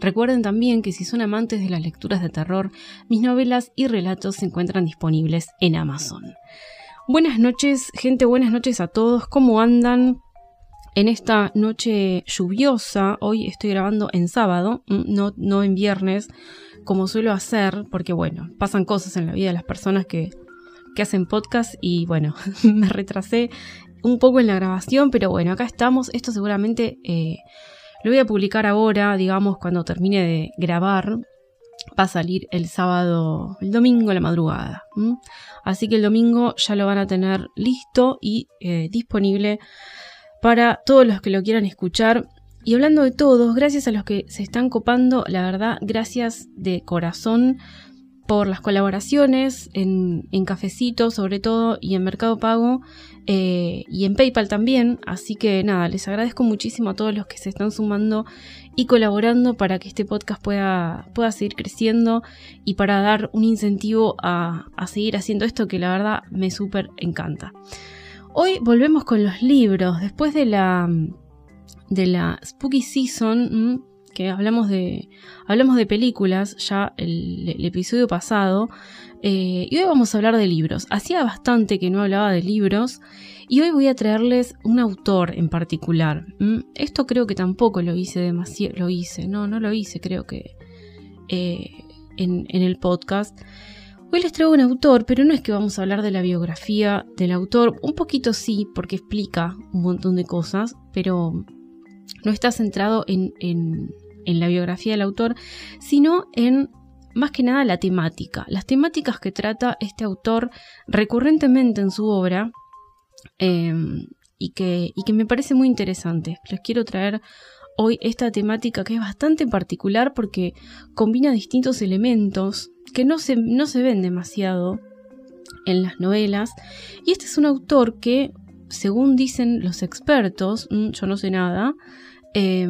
Recuerden también que si son amantes de las lecturas de terror, mis novelas y relatos se encuentran disponibles en Amazon. Buenas noches, gente, buenas noches a todos. ¿Cómo andan? En esta noche lluviosa, hoy estoy grabando en sábado, mm, no, no en viernes, como suelo hacer, porque bueno, pasan cosas en la vida de las personas que, que hacen podcast y bueno, me retrasé un poco en la grabación, pero bueno, acá estamos. Esto seguramente eh, lo voy a publicar ahora, digamos, cuando termine de grabar. Va a salir el sábado, el domingo la madrugada. Así que el domingo ya lo van a tener listo y eh, disponible para todos los que lo quieran escuchar. Y hablando de todos, gracias a los que se están copando, la verdad, gracias de corazón por las colaboraciones en Cafecito sobre todo y en Mercado Pago eh, y en PayPal también. Así que nada, les agradezco muchísimo a todos los que se están sumando y colaborando para que este podcast pueda, pueda seguir creciendo y para dar un incentivo a, a seguir haciendo esto que la verdad me súper encanta. Hoy volvemos con los libros. Después de la, de la Spooky Season, que hablamos de, hablamos de películas ya el, episodio pasado, eh, y hoy vamos a hablar de libros. Hacía bastante que no hablaba de libros y hoy voy a traerles un autor en particular. Mm, esto creo que tampoco lo hice demasiado, lo hice, no, no lo hice creo que eh, en, en el podcast. Hoy les traigo un autor, pero no es que vamos a hablar de la biografía del autor, un poquito sí, porque explica un montón de cosas, pero no está centrado en, en la biografía del autor, sino en más que nada la temática, las temáticas que trata este autor recurrentemente en su obra em, y, que, y que me parece muy interesante. Les quiero traer hoy esta temática que es bastante particular porque combina distintos elementos que no se, no se ven demasiado en las novelas. Y este es un autor que, según dicen los expertos, mm, yo no sé nada, eh,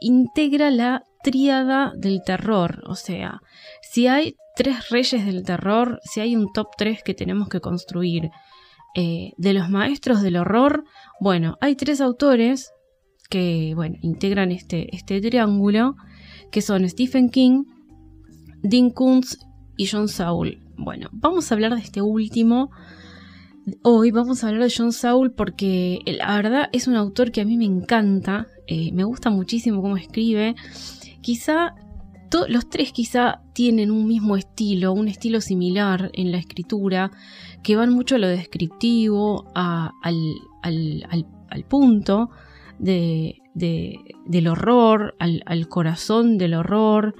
integra la tríada del terror. O sea, si hay tres reyes del terror, si hay un top 3 que tenemos que construir eh, de los maestros del horror, bueno, hay tres autores que, bueno, integran este, este triángulo, que son Stephen King, Dean Kuntz y John Saul. Bueno, vamos a hablar de este último. Hoy vamos a hablar de John Saul porque la verdad es un autor que a mí me encanta, eh, me gusta muchísimo cómo escribe. Quizá los tres quizá tienen un mismo estilo, un estilo similar en la escritura, que van mucho a lo descriptivo, al, punto del horror, al, corazón del horror.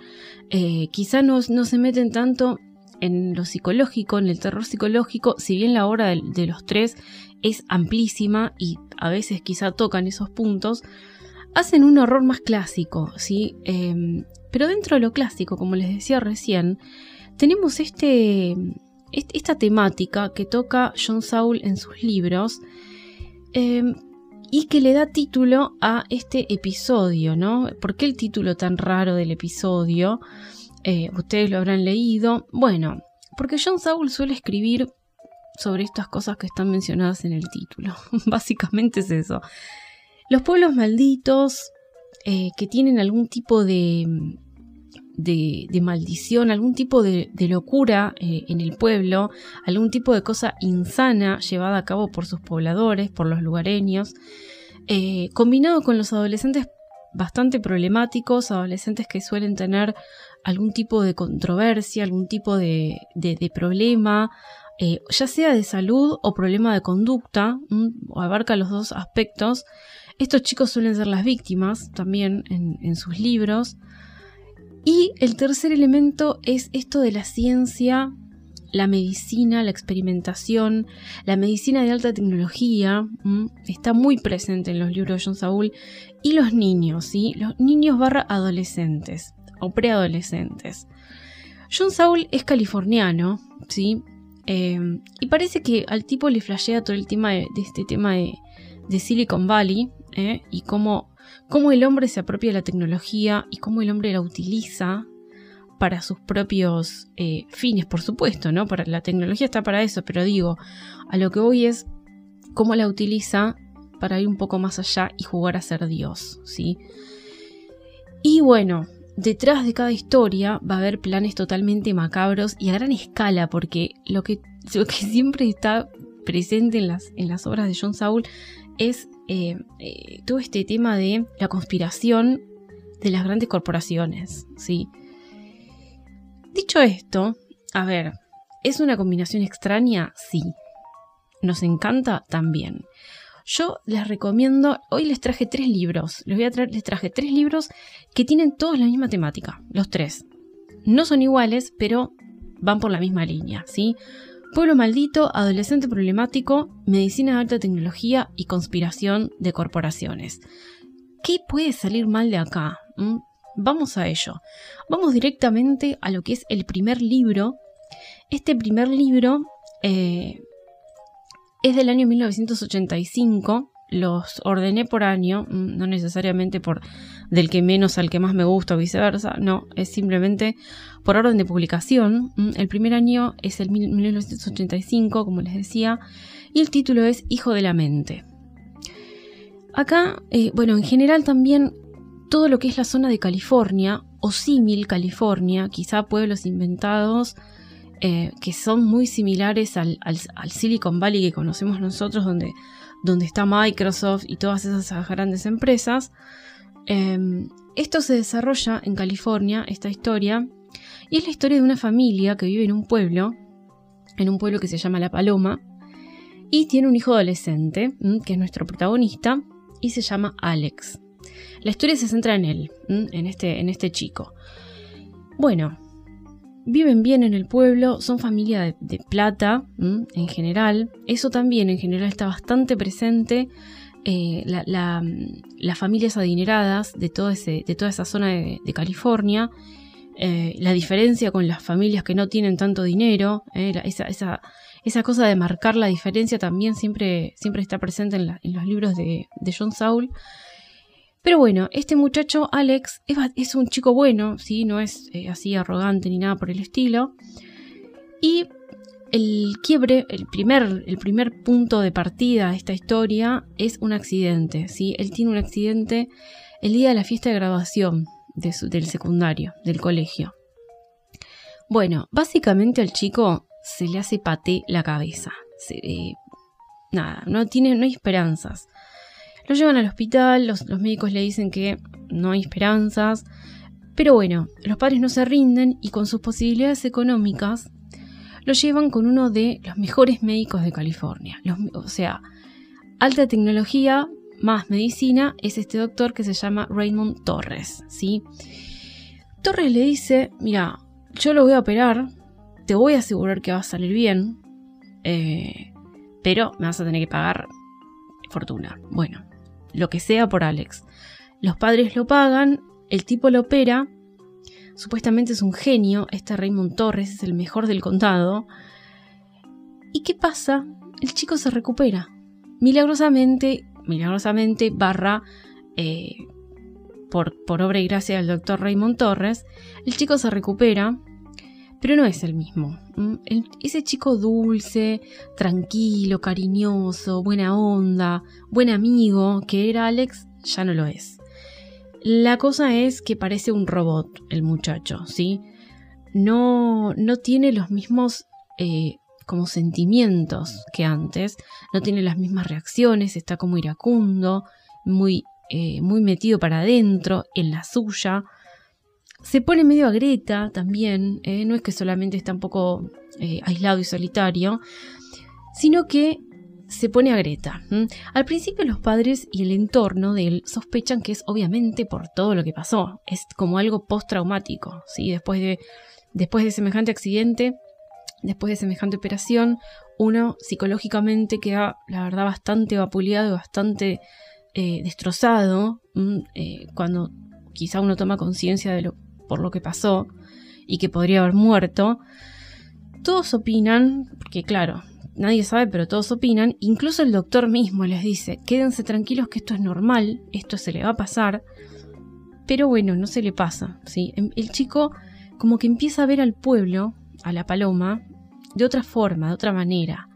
Eh, quizá no, no, se meten tanto en lo psicológico, en el terror psicológico, si bien la obra de los tres es amplísima y a veces quizá tocan esos puntos, hacen un horror más clásico, ¿sí? Em, pero dentro de lo clásico, como les decía recién, tenemos este, esta temática que toca John Saul en sus libros em, y que le da título a este episodio, ¿no? ¿Por qué el título tan raro del episodio? Eh, ustedes lo habrán leído. Bueno, porque John Saul suele escribir sobre estas cosas que están mencionadas en el título. Básicamente es eso. Los pueblos malditos eh, que tienen algún tipo de, de, maldición, algún tipo de, locura eh, en el pueblo, algún tipo de cosa insana llevada a cabo por sus pobladores, por los lugareños, eh, combinado con los adolescentes bastante problemáticos, adolescentes que suelen tener algún tipo de controversia, algún tipo de, problema, ya sea de salud o problema de conducta, abarca los dos aspectos, estos chicos suelen ser las víctimas también en, sus libros. Y el tercer elemento es esto de la ciencia, la medicina, la experimentación, la medicina de alta tecnología, está muy presente en los libros de John Saul, y los niños, ¿sí? los niños barra adolescentes o preadolescentes. John Saul es californiano, ¿sí? Em, y parece que al tipo le flashea todo el tema de, este tema de, Silicon Valley ¿eh? y cómo, cómo, el hombre se apropia de la tecnología y cómo el hombre la utiliza para sus propios eh, fines, por supuesto, ¿no? Para, la tecnología está para eso, pero digo, a lo que voy es cómo la utiliza para ir un poco más allá y jugar a ser Dios, ¿sí? Y bueno, detrás de cada historia va a haber planes totalmente macabros y a gran escala, porque lo que, que siempre está presente en las, en las obras de John Saul es eh, eh, todo este tema de la conspiración de las grandes corporaciones, ¿sí? Dicho esto, a ver, ¿es una combinación extraña? Sí. ¿Nos encanta? También. Yo les recomiendo, hoy les traje tres libros, les voy a traer, les traje tres libros que tienen todos la misma temática, los tres. No son iguales, pero van por la misma línea, ¿sí? Pueblo maldito, adolescente problemático, medicina de alta tecnología y conspiración de corporaciones. ¿Qué puede salir mal de acá? ¿Mm? Vamos a ello. Vamos directamente a lo que es el primer libro. Este primer libro eh, es del año 1985. Los ordené por año, mm, no necesariamente por del que menos al que más me gusta o viceversa, no, es simplemente por orden de publicación. Mm, el primer año es el 1985, como les decía, y el título es Hijo de la Mente. Acá, eh, bueno, en general también todo lo que es la zona de California o símil California, quizá pueblos inventados eh, que son muy similares al, Silicon Valley que conocemos nosotros, donde, donde está Microsoft y todas esas grandes empresas. Em, esto se desarrolla en California, esta historia, y es la historia de una familia que vive en un pueblo, en un pueblo que se llama La Paloma, y tiene un hijo adolescente, que es nuestro protagonista, y se llama Alex. La historia se centra en él, en este, en este chico. Bueno, viven bien en el pueblo, son familia de, plata en general. Eso también en general está bastante presente. Eh, las familias adineradas de, de toda esa zona de, California. Eh, la diferencia con las familias que no tienen tanto dinero. Eh, esa, esa, cosa de marcar la diferencia también siempre, siempre está presente en, los libros de, de John Saul. Pero bueno, este muchacho, Alex, es, un chico bueno, ¿sí? no es eh, así arrogante ni nada por el estilo. Y el quiebre, el primer, el primer punto de partida de esta historia es un accidente. ¿sí? Él tiene un accidente el día de la fiesta de graduación del secundario, del colegio. Bueno, básicamente al chico se le hace paté la cabeza. Eh, nada, no, tiene, no hay esperanzas. Lo llevan al hospital, los, médicos le dicen que no hay esperanzas, pero bueno, los padres no se rinden y con sus posibilidades económicas lo llevan con uno de los mejores médicos de California. o sea, alta tecnología más medicina es este doctor que se llama Raymond Torres, ¿sí? Torres le dice, mira, yo lo voy a operar, te voy a asegurar que va a salir bien, eh, pero me vas a tener que pagar fortuna. Bueno, lo que sea por Alex. Los padres lo pagan, el tipo lo opera, supuestamente es un genio, este Raymond Torres es el mejor del condado. ¿Y qué pasa? El chico se recupera. Milagrosamente, milagrosamente, barra, eh, por, por obra y gracia del doctor Raymond Torres, el chico se recupera, pero no es el mismo. ese chico dulce, tranquilo, cariñoso, buena onda, buen amigo que era Alex, ya no lo es. La cosa es que parece un robot el muchacho, ¿sí? No, no tiene los mismos eh, como sentimientos que antes, no tiene las mismas reacciones, está como iracundo, muy, eh, muy metido para adentro, en la suya. Se pone medio a Greta también, ¿eh? no es que solamente está un poco eh, aislado y solitario, sino que se pone a Greta. Al principio los padres y el entorno de él sospechan que es obviamente por todo lo que pasó, es como algo postraumático, ¿sí? después, de, después de semejante accidente, después de semejante operación, uno psicológicamente queda, la verdad, bastante vapuleado bastante eh, destrozado cuando quizá uno toma conciencia de lo por lo que pasó y que podría haber muerto. Todos opinan, porque claro, nadie sabe, pero todos opinan, incluso el doctor mismo les dice, quédense tranquilos que esto es normal, esto se le va a pasar, pero bueno, no se le pasa, ¿sí? Em, el chico como que empieza a ver al pueblo, a la paloma, de otra forma, de otra manera.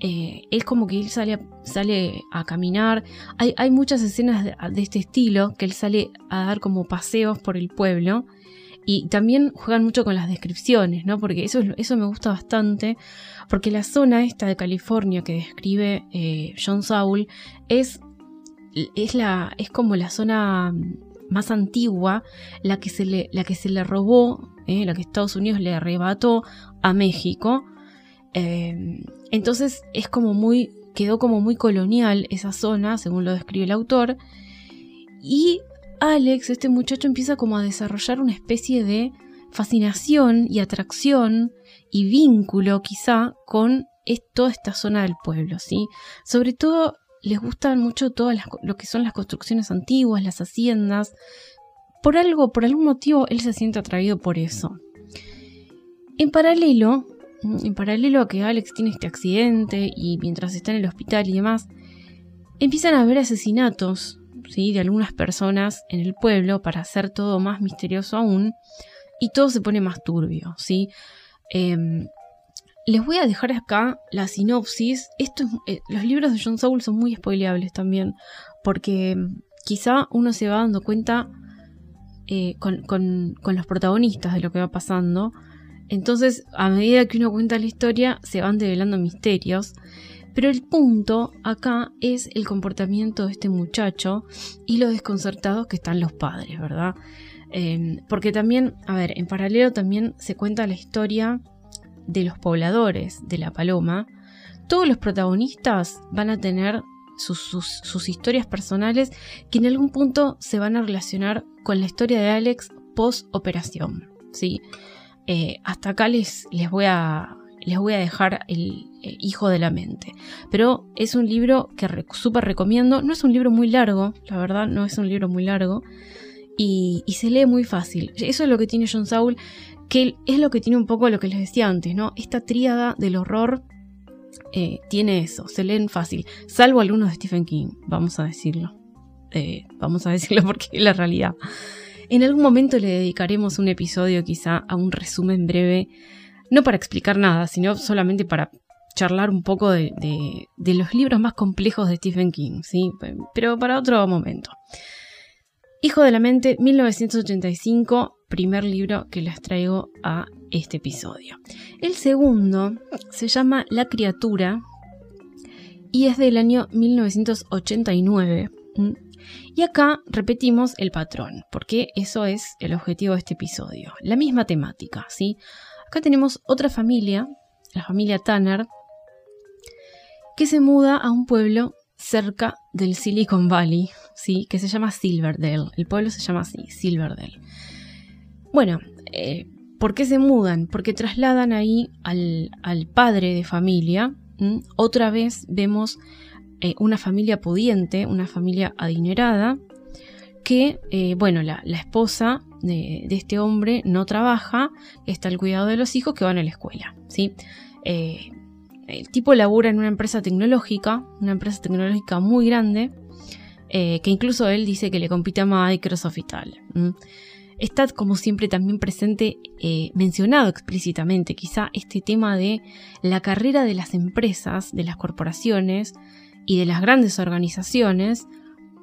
Eh, es como que él sale a, sale a caminar. Hay, hay muchas escenas de, este estilo que él sale a dar como paseos por el pueblo. Y también juegan mucho con las descripciones, ¿no? Porque eso, eso me gusta bastante. Porque la zona esta de California que describe eh, John Saul es, es, la, es como la zona más antigua, la que se le, la que se le robó, eh, la que Estados Unidos le arrebató a México Em, entonces es como muy, quedó como muy colonial esa zona, según lo describe el autor. Y Alex, este muchacho, empieza como a desarrollar una especie de fascinación y atracción y vínculo quizá con toda esta zona del pueblo, ¿sí? Sobre todo les gustan mucho todas lo que son las construcciones antiguas, las haciendas. Por algo, por algún motivo, él se siente atraído por eso. En paralelo, en paralelo a que Alex tiene este accidente y mientras está en el hospital y demás, empiezan a haber asesinatos de algunas personas en el pueblo para hacer todo más misterioso aún y todo se pone más turbio. ¿sí? Em, les voy a dejar acá la sinopsis. Esto eh, los libros de John Saul son muy spoileables también porque em, quizá uno se va dando cuenta eh, con, con los protagonistas de lo que va pasando entonces, a medida que uno cuenta la historia, se van develando misterios. Pero el punto acá es el comportamiento de este muchacho y lo desconcertados que están los padres, ¿verdad? Em, porque también, a ver, en paralelo también se cuenta la historia de los pobladores de La Paloma. Todos los protagonistas van a tener sus, sus historias personales que en algún punto se van a relacionar con la historia de Alex post operación, ¿sí? Eh, hasta acá les, les, voy a, les voy a dejar el, Hijo de la Mente. Pero es un libro que súper recomiendo. No es un libro muy largo, la verdad, no es un libro muy largo. Y, se lee muy fácil. Eso es lo que tiene John Saul, que es lo que tiene un poco lo que les decía antes, ¿no? Esta tríada del horror eh, tiene eso, se leen fácil. Salvo algunos de Stephen King, vamos a decirlo. Eh, vamos a decirlo porque es la realidad. En algún momento le dedicaremos un episodio quizá a un resumen breve, no para explicar nada, sino solamente para charlar un poco de, los libros más complejos de Stephen King, ¿sí? pero para otro momento. Hijo de la Mente, 1985, primer libro que les traigo a este episodio. El segundo se llama La criatura y es del año 1989. Y acá repetimos el patrón, porque eso es el objetivo de este episodio. La misma temática, ¿sí? Acá tenemos otra familia, la familia Tanner, que se muda a un pueblo cerca del Silicon Valley, ¿sí? Que se llama Silverdale. El pueblo se llama así, Silverdale. Bueno, eh, ¿por qué se mudan? Porque trasladan ahí al, padre de familia. Otra vez vemos eh, una familia pudiente, una familia adinerada, que, eh, bueno, la, esposa de, este hombre no trabaja, está al cuidado de los hijos que van a la escuela, ¿sí? Eh, el tipo labura en una empresa tecnológica, una empresa tecnológica muy grande, que incluso él dice que le compite a Microsoft y tal. Está como siempre también presente, mencionado explícitamente, quizá este tema de la carrera de las empresas, de las corporaciones, y de las grandes organizaciones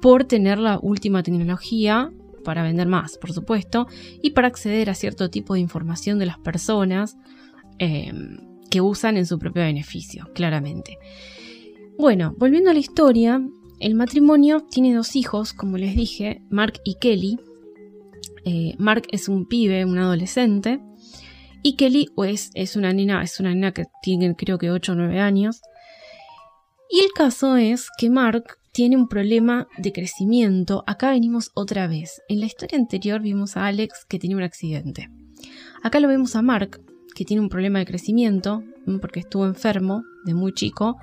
por tener la última tecnología para vender más, por supuesto, y para acceder a cierto tipo de información de las personas em, que usan en su propio beneficio, claramente. Bueno, volviendo a la historia, el matrimonio tiene dos hijos, como les dije, Mark y Kelly. Eh, Mark es un pibe, un adolescente, y Kelly pues, es una nena, es una nena que tiene creo que 8 o 9 años. Y el caso es que Mark tiene un problema de crecimiento. Acá venimos otra vez. En la historia anterior vimos a Alex que tenía un accidente. Acá lo vemos a Mark que tiene un problema de crecimiento porque estuvo enfermo de muy chico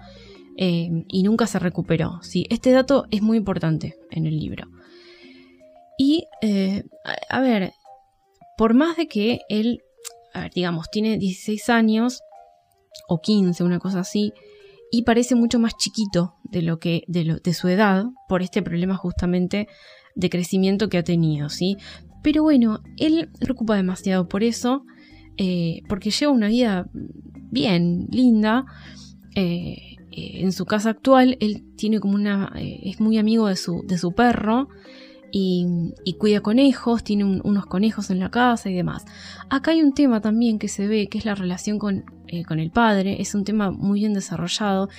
eh, y nunca se recuperó. ¿sí? Este dato es muy importante en el libro. Y, eh, a, ver, por más de que él digamos, tiene 16 años o 15, una cosa así, y parece mucho más chiquito de lo que de, de su edad por este problema justamente de crecimiento que ha tenido, ¿sí? Pero bueno, él preocupa demasiado por eso, eh, porque lleva una vida bien, linda. Eh, eh, en su casa actual, él tiene como una. es muy amigo de su, de su perro y, cuida conejos, tiene unos conejos en la casa y demás. Acá hay un tema también que se ve, que es la relación con, con el padre, es un tema muy bien desarrollado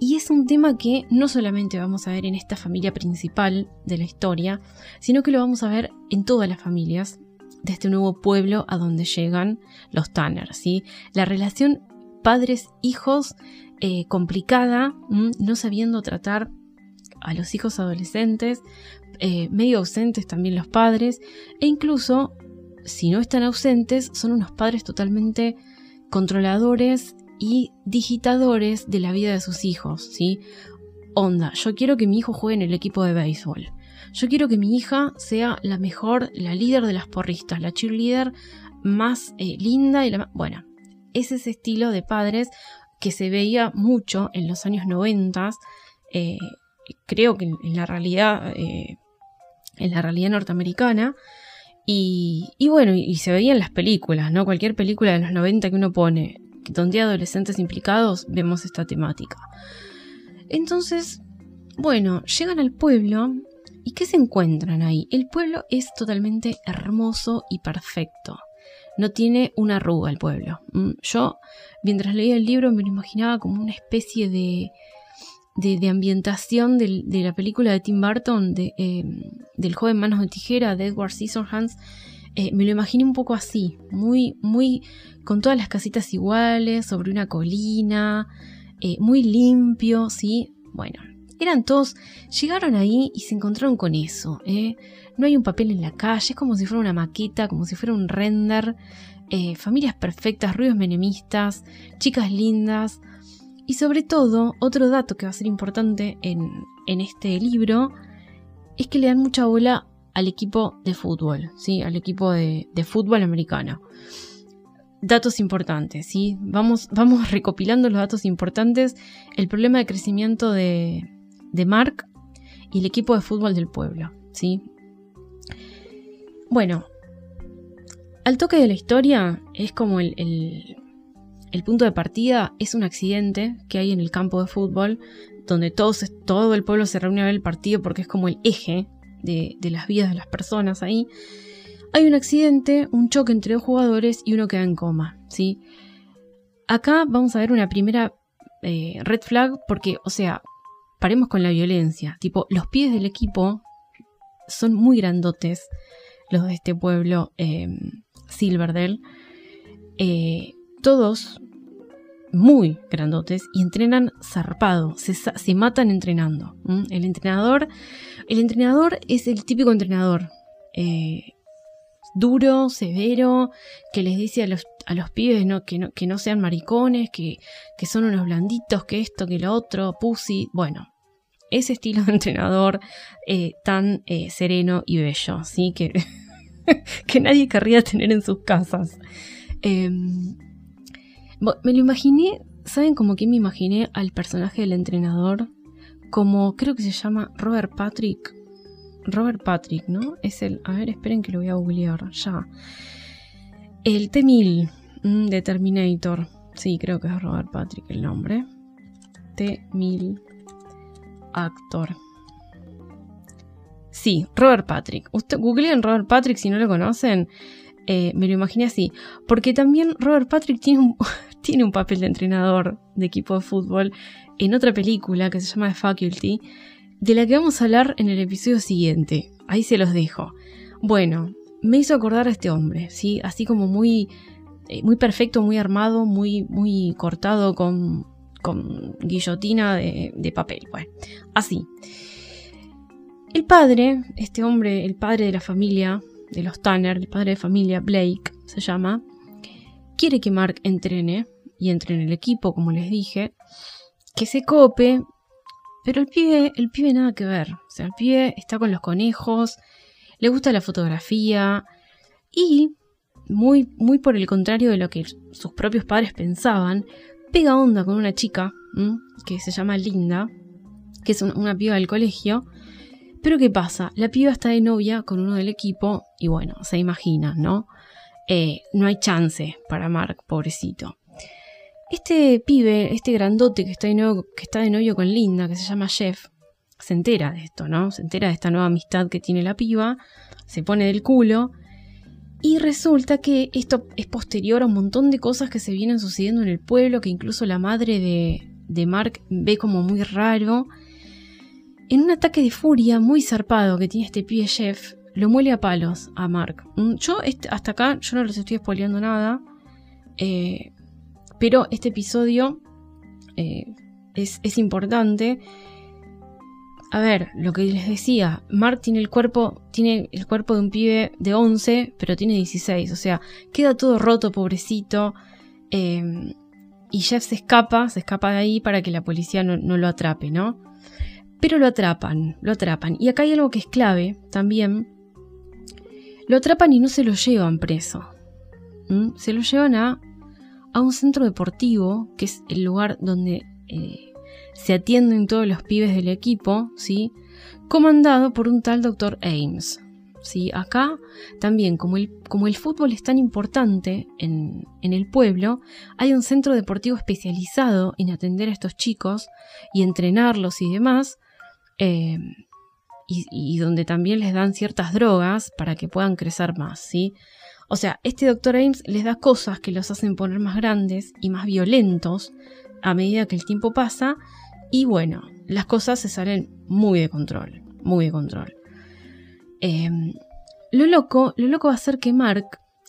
y es un tema que no solamente vamos a ver en esta familia principal de la historia, sino que lo vamos a ver en todas las familias de este nuevo pueblo a donde llegan los Tanner. ¿sí? La relación padres-hijos eh, complicada, no sabiendo tratar a los hijos adolescentes, eh, medio ausentes también los padres, e incluso, si no están ausentes, son unos padres totalmente controladores y digitadores de la vida de sus hijos, ¿sí? Onda, yo quiero que mi hijo juegue en el equipo de béisbol. Yo quiero que mi hija sea la mejor, la líder de las porristas, la cheerleader más eh, linda y la Bueno, es ese estilo de padres que se veía mucho en los años 90, eh, creo que en, la realidad, eh, en la realidad norteamericana, y, bueno, y, se veía en las películas, ¿no? Cualquier película de los 90 que uno pone, donde adolescentes implicados, vemos esta temática. Entonces, bueno, llegan al pueblo ¿Y qué se encuentran ahí? El pueblo es totalmente hermoso y perfecto. No tiene una arruga el pueblo. Mm, yo, mientras leía el libro, me lo imaginaba como una especie de, de, ambientación de, la película de Tim Burton, de, em, del joven Manos de Tijera, de Edward Scissorhands. Eh, me lo imaginé un poco así, muy, muy, con todas las casitas iguales, sobre una colina, eh, muy limpio, ¿sí? Bueno, eran todos, llegaron ahí y se encontraron con eso. ¿eh? No hay un papel en la calle, es como si fuera una maqueta, como si fuera un render. Eh, familias perfectas, ruidos menemistas, chicas lindas. Y sobre todo, otro dato que va a ser importante en, este libro es que le dan mucha bola al equipo de fútbol, ¿sí? al equipo de, fútbol americano. Datos importantes, ¿sí? Vamos, vamos recopilando los datos importantes. El problema de crecimiento de, de Mark y el equipo de fútbol del pueblo, ¿sí? Bueno, al toque de la historia es como el, el, punto de partida, es un accidente que hay en el campo de fútbol, donde todos, todo el pueblo se reúne a ver el partido porque es como el eje de, las vidas de las personas ahí. Hay un accidente, un choque entre dos jugadores y uno queda en coma, ¿sí? Acá vamos a ver una primera eh, red flag porque, o sea, paremos con la violencia. Tipo, los pies del equipo son muy grandotes, los de este pueblo eh, Silverdale. Eh, todos muy grandotes y entrenan zarpado, se, matan entrenando. El entrenador, el entrenador es el típico entrenador. Eh, duro, severo, que les dice a los, a los pibes ¿no? Que, no, que no sean maricones, que, que son unos blanditos, que esto, que lo otro, pussy. Bueno, ese estilo de entrenador eh, tan eh, sereno y bello, ¿sí? Que, que nadie querría tener en sus casas. Em, me lo imaginé, ¿saben como que me imaginé al personaje del entrenador? Como creo que se llama Robert Patrick. Robert Patrick, ¿no? Es el. A ver, esperen que lo voy a googlear ya. El T-1000 mm, de Terminator. Sí, creo que es Robert Patrick el nombre. T-1000 actor. Sí, Robert Patrick. Usted googleen Robert Patrick si no lo conocen. Eh, me lo imaginé así. Porque también Robert Patrick tiene un, papel de entrenador de equipo de fútbol en otra película que se llama The Faculty, de la que vamos a hablar en el episodio siguiente. Ahí se los dejo. Bueno, me hizo acordar a este hombre, ¿sí? Así como muy, eh, muy perfecto, muy armado, muy, muy cortado con con guillotina de, papel. Bueno, así. El padre, este hombre, el padre de la familia, de los Tanner, el padre de familia, Blake, se llama, quiere que Mark entrene, y entre en el equipo, como les dije, que se cope, pero el pibe, el pibe nada que ver. O sea, el pibe está con los conejos, le gusta la fotografía, y muy, muy por el contrario de lo que sus propios padres pensaban, pega onda con una chica que se llama Linda, que es una, piba del colegio. Pero ¿qué pasa? La piba está de novia con uno del equipo y bueno, se imagina, ¿no? Eh, no hay chance para Mark, pobrecito. Este pibe, este grandote que está, de novio, que está de novio con Linda, que se llama Jeff, se entera de esto, ¿no? Se entera de esta nueva amistad que tiene la piba, se pone del culo y resulta que esto es posterior a un montón de cosas que se vienen sucediendo en el pueblo, que incluso la madre de, de Mark ve como muy raro. En un ataque de furia muy zarpado que tiene este pibe Jeff, lo muele a palos a Mark. Mm, yo hasta acá, yo no les estoy spoileando nada, eh, pero este episodio eh, es, importante a ver, lo que les decía, Mark tiene el cuerpo, tiene el cuerpo de un pibe de 11, pero tiene 16, o sea, queda todo roto, pobrecito. Em, y Jeff se escapa, se escapa de ahí para que la policía no, lo atrape, ¿no? Pero lo atrapan, lo atrapan. Y acá hay algo que es clave también. Lo atrapan y no se lo llevan preso. Se lo llevan a, a un centro deportivo, que es el lugar donde eh, se atienden todos los pibes del equipo, ¿sí? comandado por un tal doctor Ames. ¿sí? Acá también, como el, como el fútbol es tan importante en, el pueblo, hay un centro deportivo especializado en atender a estos chicos y entrenarlos y demás, eh, y, donde también les dan ciertas drogas para que puedan crecer más. ¿sí? O sea, este doctor Ames les da cosas que los hacen poner más grandes y más violentos a medida que el tiempo pasa y bueno, las cosas se salen muy de control, muy de control. Em, lo loco, lo loco va a ser que Mark,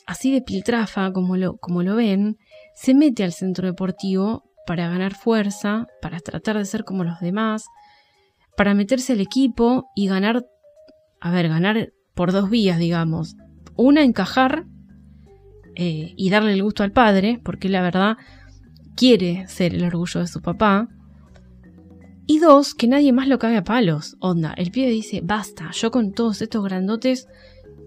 así de piltrafa como lo, como lo ven, se mete al centro deportivo para ganar fuerza, para tratar de ser como los demás, para meterse al equipo y ganar, a ver, ganar por dos vías, digamos. Una, encajar eh, y darle el gusto al padre, porque la verdad quiere ser el orgullo de su papá. Y dos, que nadie más lo cabe a palos. Onda, el pibe dice, basta, yo con todos estos grandotes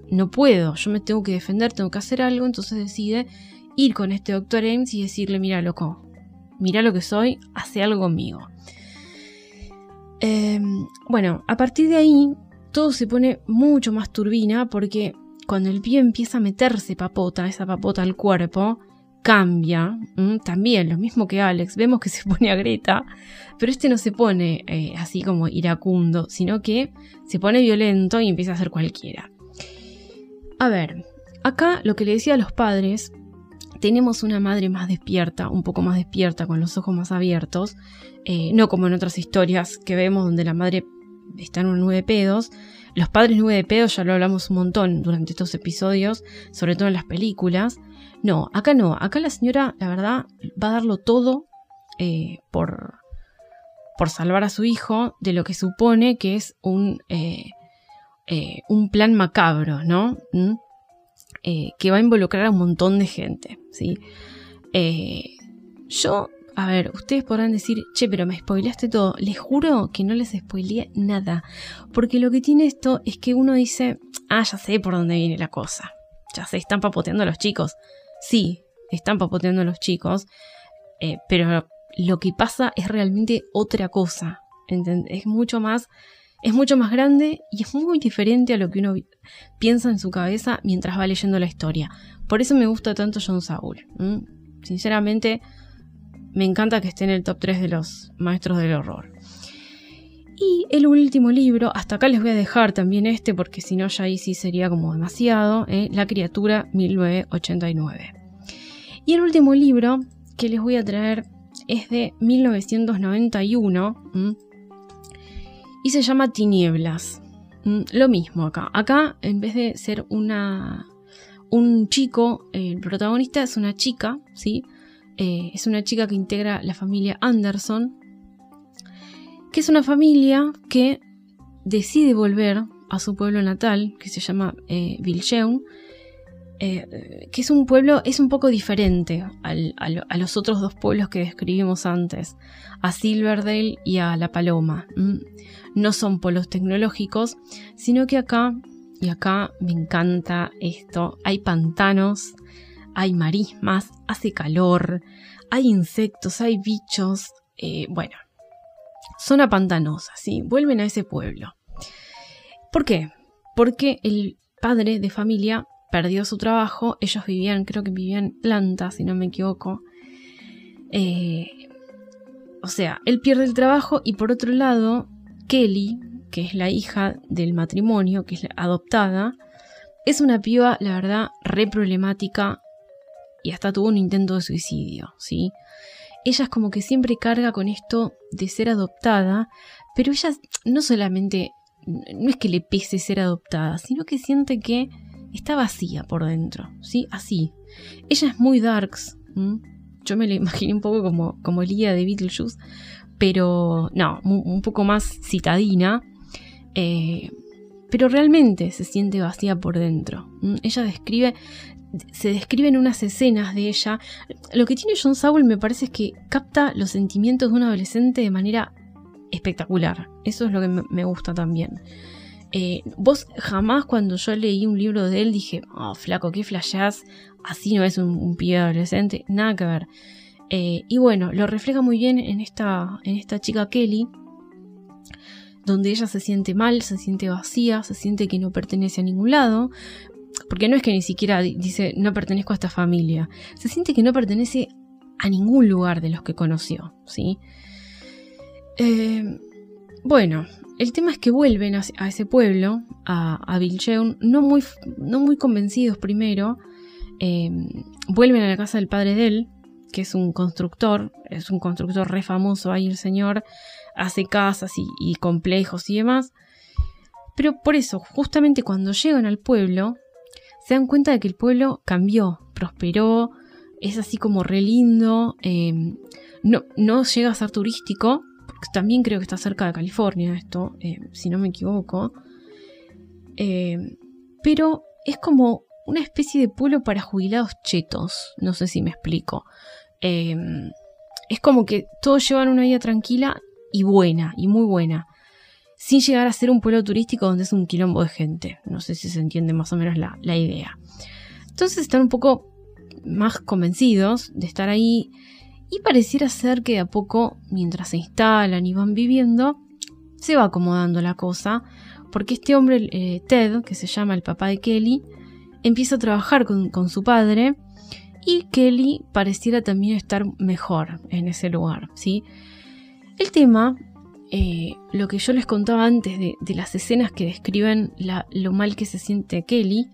no puedo, yo me tengo que defender, tengo que hacer algo, entonces decide ir con este doctor Ames y decirle, mira loco, mira lo que soy, hace algo conmigo. Em, bueno, a partir de ahí todo se pone mucho más turbina porque cuando el pie empieza a meterse papota, esa papota al cuerpo, cambia, también lo mismo que Alex, vemos que se pone a Greta, pero este no se pone eh, así como iracundo, sino que se pone violento y empieza a hacer cualquiera. A ver, acá lo que le decía a los padres, tenemos una madre más despierta, un poco más despierta, con los ojos más abiertos, eh, no como en otras historias que vemos donde la madre está en un nueve pedos, los padres nube de pedos ya lo hablamos un montón durante estos episodios, sobre todo en las películas. No, acá no, acá la señora, la verdad, va a darlo todo eh, por, por salvar a su hijo de lo que supone que es un, eh, un plan macabro, ¿no? ¿Mm? Que va a involucrar a un montón de gente, ¿sí? yo a ver, ustedes podrán decir, che, pero me spoileaste todo. Les juro que no les spoileé nada. Porque lo que tiene esto es que uno dice, ah, ya sé por dónde viene la cosa. Ya sé, están papoteando a los chicos. Sí, están papoteando a los chicos. Eh, pero lo que pasa es realmente otra cosa. Es mucho más. Es mucho más grande y es muy diferente a lo que uno piensa en su cabeza mientras va leyendo la historia. Por eso me gusta tanto John Saul. Sinceramente, me encanta que esté en el top 3 de los maestros del horror. Y el último libro, hasta acá les voy a dejar también este porque si no ya ahí sí sería como demasiado, ¿eh? La criatura 1989. Y el último libro que les voy a traer es de 1991 y se llama Tinieblas. Lo mismo acá. Acá en vez de ser una, un chico, el protagonista es una chica, ¿sí? Eh, es una chica que integra la familia Anderson, que es una familia que decide volver a su pueblo natal, que se llama eh, eh, que es un pueblo, es un poco diferente a, los otros dos pueblos que describimos antes, a Silverdale y a La Paloma. No son polos tecnológicos, sino que acá y acá me encanta esto, hay pantanos, hay marismas, hace calor, hay insectos, hay bichos, eh, bueno, zona pantanosa, ¿sí? Vuelven a ese pueblo. ¿Por qué? Porque el padre de familia perdió su trabajo, ellos vivían, creo que vivían en planta, si no me equivoco. Eh, o sea, él pierde el trabajo y por otro lado, Kelly, que es la hija del matrimonio, que es adoptada, es una piba, la verdad, re problemática y hasta tuvo un intento de suicidio, ¿sí? Ella es como que siempre carga con esto de ser adoptada, pero ella no solamente, no es que le pese ser adoptada, sino que siente que está vacía por dentro, ¿sí? Así. Ella es muy darks, yo me la imaginé un poco como, como Lía de Beetlejuice, pero no, un poco más citadina. Eh, pero realmente se siente vacía por dentro. Ella describe, se describen unas escenas de ella. Lo que tiene John Sowell me parece es que capta los sentimientos de un adolescente de manera espectacular. Eso es lo que me gusta también. Eh, vos jamás cuando yo leí un libro de él dije, oh, flaco, qué flashás, así no es un, pibe adolescente, nada que ver. Eh, y bueno, lo refleja muy bien en esta, en esta chica Kelly, donde ella se siente mal, se siente vacía, se siente que no pertenece a ningún lado, porque no es que ni siquiera dice no pertenezco a esta familia, se siente que no pertenece a ningún lugar de los que conoció, ¿sí? Eh, bueno, el tema es que vuelven a, ese pueblo, a, a no muy, no muy convencidos primero, em, vuelven a la casa del padre de él, que es un constructor, es un constructor re famoso ahí el señor, hace casas y, complejos y demás. Pero por eso, justamente cuando llegan al pueblo, se dan cuenta de que el pueblo cambió, prosperó, es así como re lindo, em, no, no llega a ser turístico, también creo que está cerca de California esto, eh, si no me equivoco. Eh, pero es como una especie de pueblo para jubilados chetos, no sé si me explico. Eh, es como que todos llevan una vida tranquila y buena, y muy buena, sin llegar a ser un pueblo turístico donde es un quilombo de gente. No sé si se entiende más o menos la, la idea. Entonces están un poco más convencidos de estar ahí y pareciera ser que a poco, mientras se instalan y van viviendo, se va acomodando la cosa, porque este hombre, eh, Ted, que se llama el papá de Kelly, empieza a trabajar con, su padre y Kelly pareciera también estar mejor en ese lugar, ¿sí? El tema, eh, lo que yo les contaba antes de, las escenas que describen lo mal que se siente Kelly,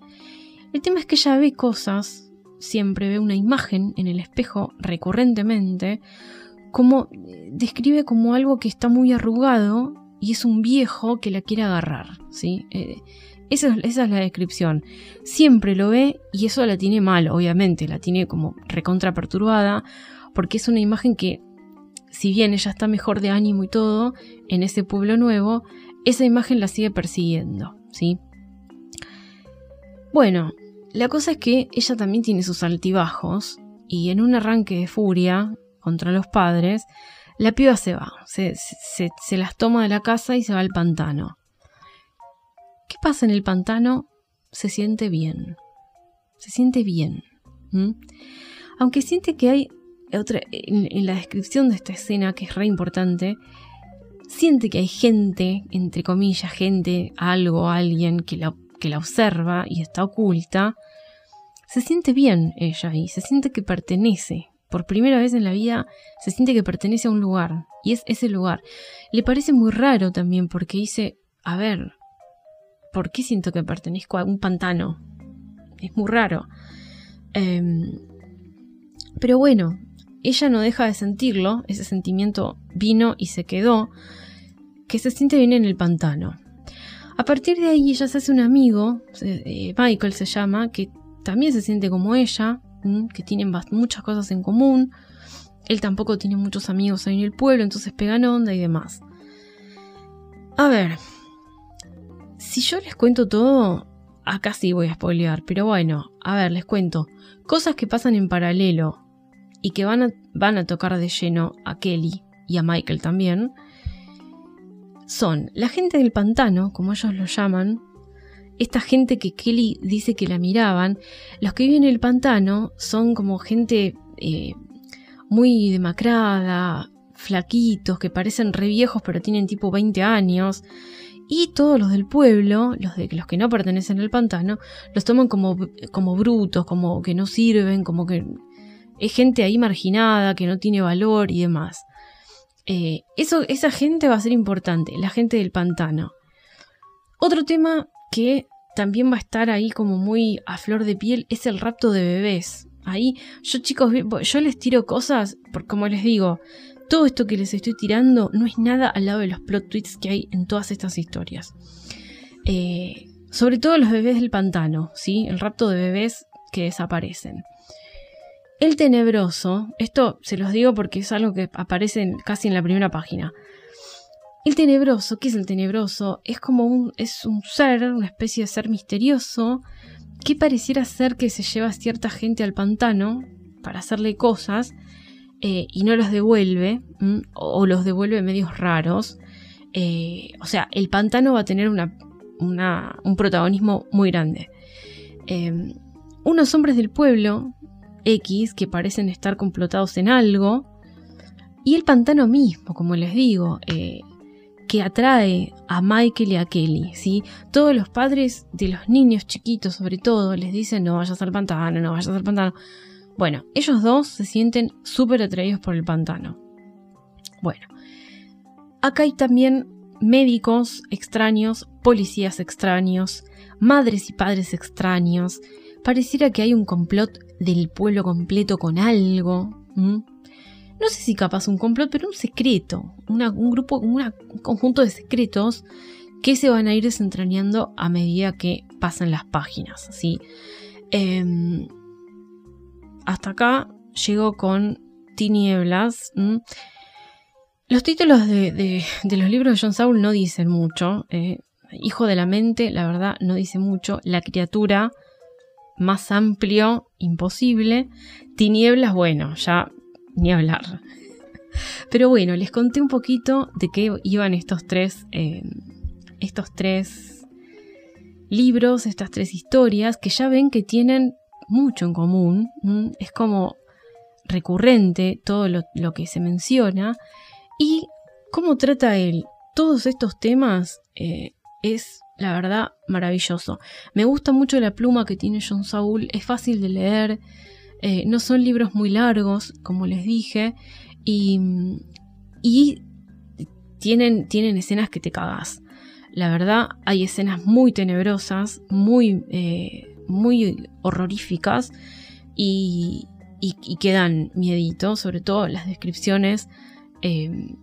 el tema es que ella ve cosas siempre ve una imagen en el espejo recurrentemente, como describe como algo que está muy arrugado y es un viejo que la quiere agarrar, ¿sí? Eh, esa, es la descripción. Siempre lo ve y eso la tiene mal, obviamente, la tiene como recontra perturbada, porque es una imagen que, si bien ella está mejor de ánimo y todo, en ese pueblo nuevo, esa imagen la sigue persiguiendo, ¿sí? Bueno, la cosa es que ella también tiene sus altibajos y en un arranque de furia contra los padres, la piba se va, se, las toma de la casa y se va al pantano. ¿Qué pasa en el pantano? Se siente bien, se siente bien. Aunque siente que hay otra, en, en, la descripción de esta escena, que es re importante, siente que hay gente, entre comillas, gente, algo, alguien que la que la observa y está oculta, se siente bien ella y se siente que pertenece. Por primera vez en la vida se siente que pertenece a un lugar y es ese lugar. Le parece muy raro también porque dice, a ver, ¿por qué siento que pertenezco a un pantano? Es muy raro. Em, pero bueno, ella no deja de sentirlo, ese sentimiento vino y se quedó, que se siente bien en el pantano. A partir de ahí ella se hace un amigo, eh, Michael se llama, que también se siente como ella, que tienen muchas cosas en común. Él tampoco tiene muchos amigos ahí en el pueblo, entonces pegan onda y demás. A ver, si yo les cuento todo, acá sí voy a spoilear, pero bueno, a ver, les cuento. Cosas que pasan en paralelo y que van a, van a tocar de lleno a Kelly y a Michael también son la gente del pantano, como ellos lo llaman, esta gente que Kelly dice que la miraban, los que viven en el pantano son como gente eh, muy demacrada, flaquitos, que parecen re viejos pero tienen tipo 20 años. Y todos los del pueblo, los, de, los que no pertenecen al pantano, los toman como, como brutos, como que no sirven, como que es gente ahí marginada, que no tiene valor y demás. Eh, eso, esa gente va a ser importante, la gente del pantano. Otro tema que también va a estar ahí como muy a flor de piel es el rapto de bebés. Ahí, yo chicos, yo les tiro cosas, porque como les digo, todo esto que les estoy tirando no es nada al lado de los plot twists que hay en todas estas historias. Eh, sobre todo los bebés del pantano, ¿sí? El rapto de bebés que desaparecen. El tenebroso, esto se los digo porque es algo que aparece casi en la primera página. El tenebroso, ¿qué es el tenebroso? Es como un, es un ser, una especie de ser misterioso, que pareciera ser que se lleva a cierta gente al pantano para hacerle cosas eh, y no los devuelve, o los devuelve medios raros. Eh, o sea, el pantano va a tener una, un protagonismo muy grande. Eh, unos hombres del pueblo, X, que parecen estar complotados en algo, y el pantano mismo, como les digo, que atrae a Michael y a Kelly, ¿sí? Todos los padres de los niños chiquitos, sobre todo, les dicen no vayas al pantano, no vayas al pantano. Bueno, ellos dos se sienten súper atraídos por el pantano. Bueno, acá hay también médicos extraños, policías extraños, madres y padres extraños. Pareciera que hay un complot del pueblo completo con algo no sé si capaz un complot, pero un secreto, un grupo, un conjunto de secretos que se van a ir desentrañando a medida que pasan las páginas, ¿sí? Em, hasta acá llego con Tinieblas. Los títulos de, los libros de John Saul no dicen mucho. Eh, Hijo de la mente, la verdad, no dice mucho. La criatura, más amplio, imposible. Tinieblas, bueno, ya ni hablar. Pero bueno, les conté un poquito de qué iban estos tres, eh, estos tres libros, estas tres historias, que ya ven que tienen mucho en común. Es como recurrente todo lo, que se menciona. Y cómo trata él todos estos temas eh, es, la verdad, maravilloso. Me gusta mucho la pluma que tiene John Saul, es fácil de leer. Eh, no son libros muy largos, como les dije, y, tienen, tienen escenas que te cagas. La verdad, hay escenas muy tenebrosas, muy, eh, muy horroríficas y, y, miedito, sobre todo las descripciones. Eh,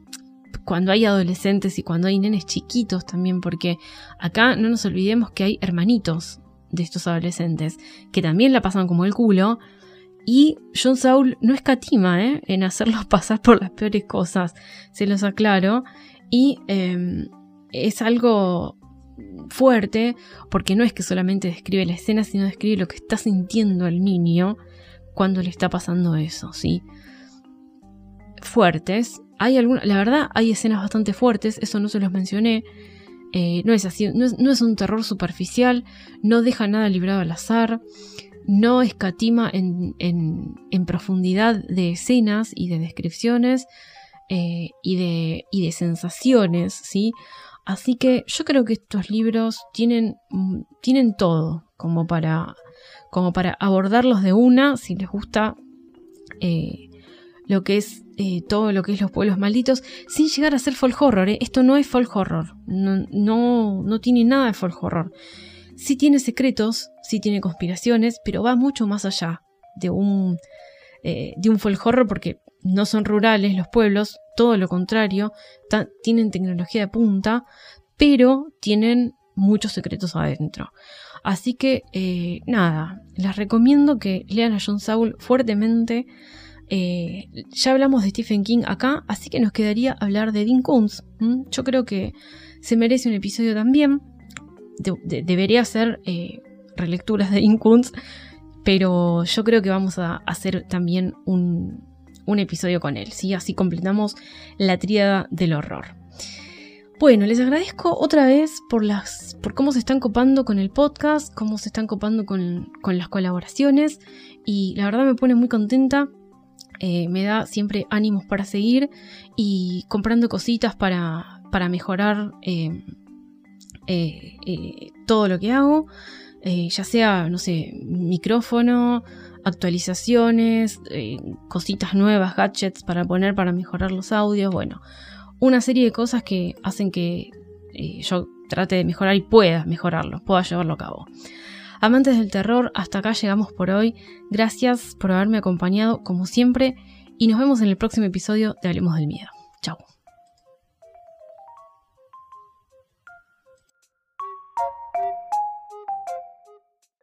cuando hay adolescentes y cuando hay nenes chiquitos también, porque acá no nos olvidemos que hay hermanitos de estos adolescentes que también la pasan como el culo, y John Saul no escatima ¿eh? en hacerlos pasar por las peores cosas, se los aclaro. Y em, es algo fuerte porque no es que solamente describe la escena, sino describe lo que está sintiendo el niño cuando le está pasando eso, ¿sí? Fuertes. Hay alguna, la verdad, hay escenas bastante fuertes, eso no se los mencioné. Eh, no es así, no es, no es un terror superficial, no deja nada librado al azar no escatima en, profundidad de escenas y de descripciones eh, y, de, y, de, sensaciones, ¿sí? Así que yo creo que estos libros tienen, mm, tienen todo como para, como para abordarlos de una, si les gusta eh, lo que es eh, todo lo que es los pueblos malditos, sin llegar a ser folk horror. Esto no es folk horror, no, no, no tiene nada de folk horror sí tiene secretos, sí tiene conspiraciones, pero va mucho más allá de un, eh, de un folk porque no son rurales los pueblos, todo lo contrario, tienen tecnología de punta, pero tienen muchos secretos adentro. Así que eh, nada, les recomiendo que lean a John Saul fuertemente. Eh, ya hablamos de Stephen King acá, así que nos quedaría hablar de Dean Koontz. Yo creo que se merece un episodio también debería ser eh, relecturas de Inkunz, pero yo creo que vamos a hacer también un, episodio con él, ¿sí? Así completamos la tríada del horror. Bueno, les agradezco otra vez por las. por cómo se están copando con el podcast, cómo se están copando con, las colaboraciones. Y la verdad me pone muy contenta. Eh, me da siempre ánimos para seguir y comprando cositas para, para mejorar eh, eh, todo lo que hago. ya sea, no sé, micrófono, actualizaciones, cositas nuevas, gadgets para poner para mejorar los audios. Bueno, una serie de cosas que hacen que eh, yo trate de mejorar y pueda mejorarlo, pueda llevarlo a cabo. Amantes del terror, hasta acá llegamos por hoy. Gracias por haberme acompañado como siempre y nos vemos en el próximo episodio de Hablemos del Miedo. Chao.